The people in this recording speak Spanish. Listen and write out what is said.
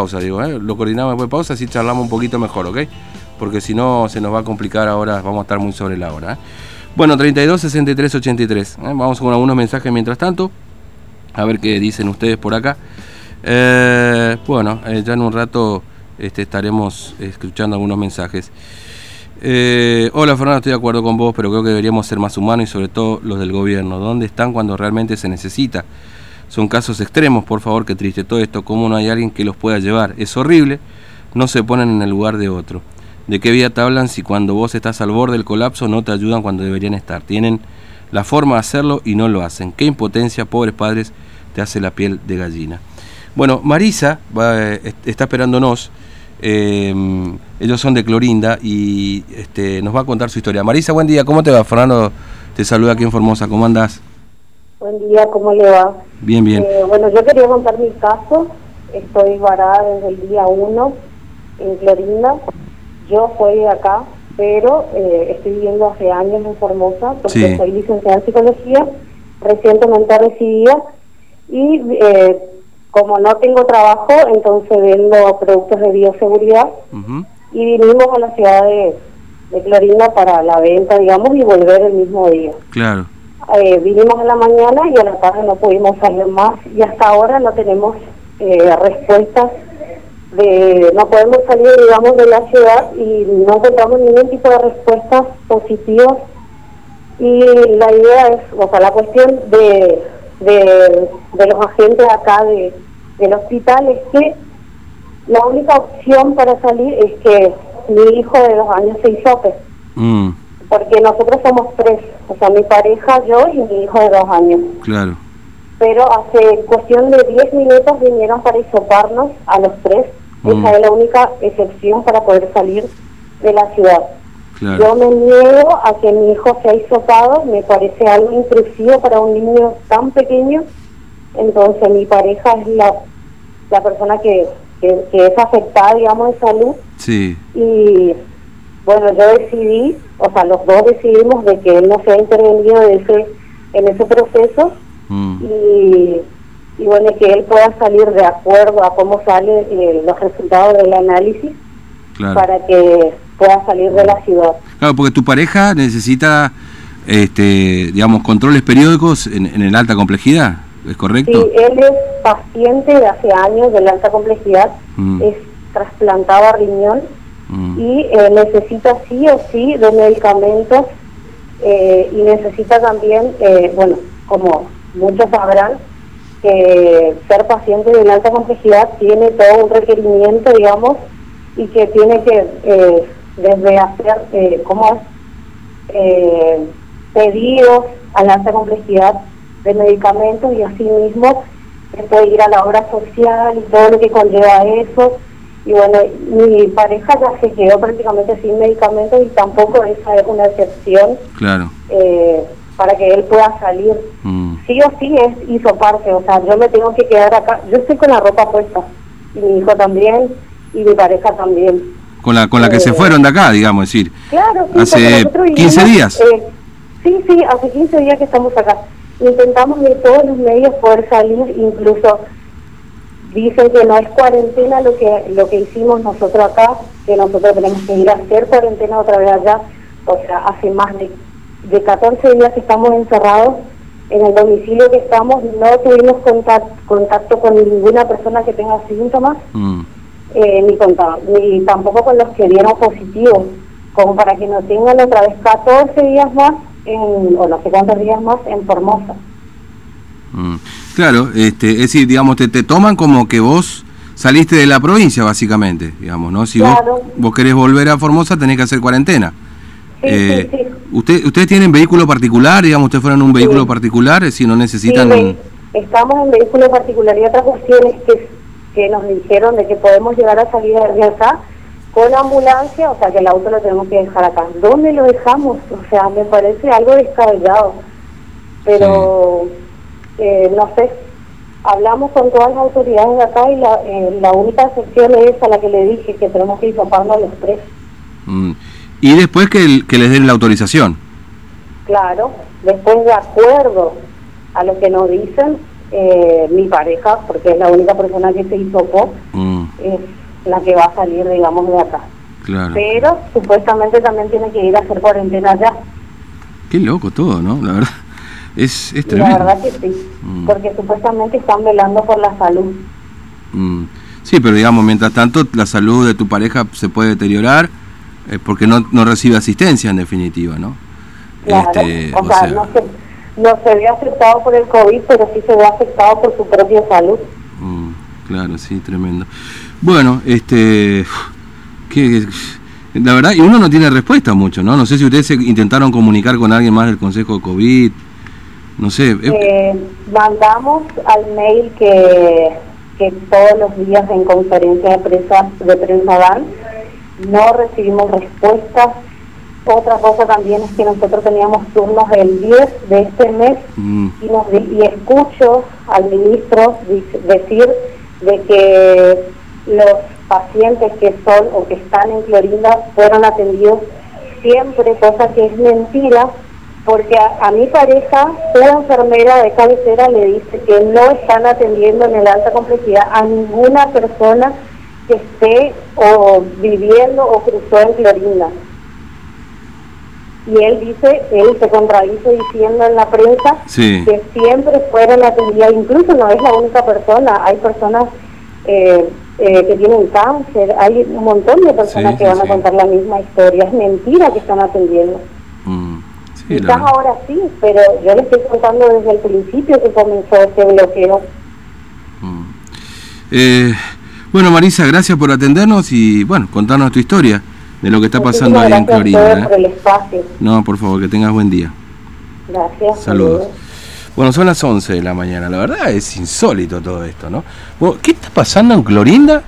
pausa, digo, ¿eh? lo coordinamos después de pausa, así charlamos un poquito mejor, ¿ok? Porque si no se nos va a complicar ahora, vamos a estar muy sobre la hora. ¿eh? Bueno, 32 63 83. ¿eh? Vamos con algunos mensajes mientras tanto, a ver qué dicen ustedes por acá. Eh, bueno, eh, ya en un rato este, estaremos escuchando algunos mensajes. Eh, hola Fernando, estoy de acuerdo con vos, pero creo que deberíamos ser más humanos y sobre todo los del gobierno. ¿Dónde están cuando realmente se necesita? Son casos extremos, por favor, qué triste todo esto. ¿Cómo no hay alguien que los pueda llevar? Es horrible, no se ponen en el lugar de otro. ¿De qué vida te hablan si cuando vos estás al borde del colapso no te ayudan cuando deberían estar? Tienen la forma de hacerlo y no lo hacen. Qué impotencia, pobres padres, te hace la piel de gallina. Bueno, Marisa va, está esperándonos. Eh, ellos son de Clorinda y este, nos va a contar su historia. Marisa, buen día, ¿cómo te va? Fernando te saluda aquí en Formosa, ¿cómo andás? Buen día, ¿cómo le va? Bien, bien. Eh, bueno, yo quería contar mi caso. Estoy varada desde el día 1 en Clorinda. Yo soy de acá, pero eh, estoy viviendo hace años en Formosa porque Sí. soy licenciada en psicología, recientemente recibida y eh, como no tengo trabajo, entonces vendo productos de bioseguridad y vinimos a la ciudad de, de Clorinda para la venta, digamos, y volver el mismo día. Claro. Eh, vinimos a la mañana y a la tarde no pudimos salir más y hasta ahora no tenemos eh, respuestas de no podemos salir digamos de la ciudad y no encontramos ningún tipo de respuestas positivas. Y la idea es o sea la cuestión de de, de los agentes acá de, del hospital es que la única opción para salir es que mi hijo de dos años se hisope. Mm, porque nosotros somos tres, o sea, mi pareja, yo y mi hijo de dos años. claro. Pero hace cuestión de 10 minutos vinieron para hisoparnos a los tres. Mm. Esa es la única excepción para poder salir de la ciudad. Claro. Yo me niego a que mi hijo sea hisopado, me parece algo intrusivo para un niño tan pequeño. Entonces mi pareja es la, la persona que, que, que es afectada, digamos, de salud Sí. y bueno yo decidí o sea los dos decidimos de que él no sea intervenido en ese en ese proceso Mm, y, y bueno que él pueda salir de acuerdo a cómo salen los resultados del análisis claro. para que pueda salir de la ciudad Claro, porque tu pareja necesita, este, digamos, controles periódicos en, en el alta complejidad, ¿es correcto? sí él es paciente de hace años de la alta complejidad Mm. es trasplantado a riñón Mm, y eh, necesita sí o sí de medicamentos eh, y necesita también, eh, bueno, como muchos sabrán, ser paciente de alta complejidad tiene todo un requerimiento, digamos, y que tiene que, eh, desde hacer, eh, ¿cómo es? Eh, pedidos a la alta complejidad de medicamentos y asimismo puede ir a la obra social y todo lo que conlleva eso. Y bueno, mi pareja ya se quedó prácticamente sin medicamentos y tampoco esa es una excepción claro. eh, para que él pueda salir. Mm, Sí o sí es hisoparse, o sea, yo me tengo que quedar acá. Yo estoy con la ropa puesta, y mi hijo también, y mi pareja también. Con la, con la que se Eh, fueron de acá, digamos, es decir. Claro, sí, Hace nosotros 15 vivimos, días. eh, sí, sí, hace 15 días que estamos acá. Intentamos de todos los medios poder salir, incluso dicen que no es cuarentena lo que lo que hicimos nosotros acá, que nosotros tenemos que ir a hacer cuarentena otra vez allá. O sea, hace más de, de 14 días que estamos encerrados en el domicilio que estamos, no tuvimos contacto, contacto con ninguna persona que tenga síntomas mm, eh, ni, con, ni tampoco con los que dieron positivos, como para que no tengan otra vez 14 días más, en, o no sé cuántos días más en Formosa. Mm. Claro, este, es decir, digamos, te, te toman como que vos saliste de la provincia, básicamente, digamos, ¿no? Si Claro. vos, vos querés volver a Formosa, tenés que hacer cuarentena. Sí, Eh, sí, sí. Usted, ¿Ustedes tienen vehículo particular? Digamos, ustedes fueron un vehículo particular, decir, no necesitan... Ve- estamos en vehículo particular y otra cuestión es que, que nos dijeron de que podemos llegar a salir de acá con ambulancia, o sea que el auto lo tenemos que dejar acá. ¿Dónde lo dejamos? O sea, me parece algo descabellado. Pero, eh, no sé, hablamos con todas las autoridades de acá y la, eh, la única excepción es esa, la que le dije, que tenemos que hisoparnos a los tres. Mm. Y después que, el- que les den la autorización. Claro, después de acuerdo a lo que nos dicen, eh, mi pareja, porque es la única persona que se hisopó, Mm. es la que va a salir, digamos, de acá. Claro. Pero supuestamente también tiene que ir a hacer cuarentena allá. Qué loco todo, ¿no? La verdad, es, es La tremendo. verdad que sí, Mm. porque supuestamente están velando por la salud. Mm. Sí, pero digamos, mientras tanto, la salud de tu pareja se puede deteriorar eh, porque no, no recibe asistencia en definitiva, ¿no? Claro, Este, o, sea, no se, no se ve afectado por el COVID, pero sí se ve afectado por su propia salud. Mm, claro, sí, tremendo. Bueno, este, que la verdad, y uno no tiene respuesta mucho, ¿no? No sé si ustedes se intentaron comunicar con alguien más del Consejo de COVID, no sé. eh, Eh, mandamos al mail que, que todos los días en conferencia de prensa, de prensa dan, no recibimos respuestas. Otra cosa también es que nosotros teníamos turnos el 10 de este mes mm, y, nos y escucho al ministro decir de que los pacientes que son o que están en Clorinda fueron atendidos siempre, cosa que es mentira, porque a, a mi pareja, su enfermera de cabecera le dice que no están atendiendo en el alta complejidad a ninguna persona que esté o viviendo o cruzó en Clorinda. Y él dice, él se contradice diciendo en la prensa Sí. que siempre fueron atendidas, incluso no es la única persona, hay personas eh, eh, que tienen cáncer, hay un montón de personas Sí, que sí, van a contar la misma historia, es mentira que están atendiendo. mm, sí, Quizás ahora sí, pero yo le estoy contando desde el principio que comenzó este bloqueo. Mm. Eh, bueno, Marisa, gracias por atendernos y, bueno, contarnos tu historia de lo que está pasando ahí en Clorinda. por ¿eh? el espacio. No, por favor, que tengas buen día. Gracias. Saludos. Bueno, son las 11 de la mañana. La verdad es insólito todo esto, ¿no? ¿Qué está pasando en Clorinda?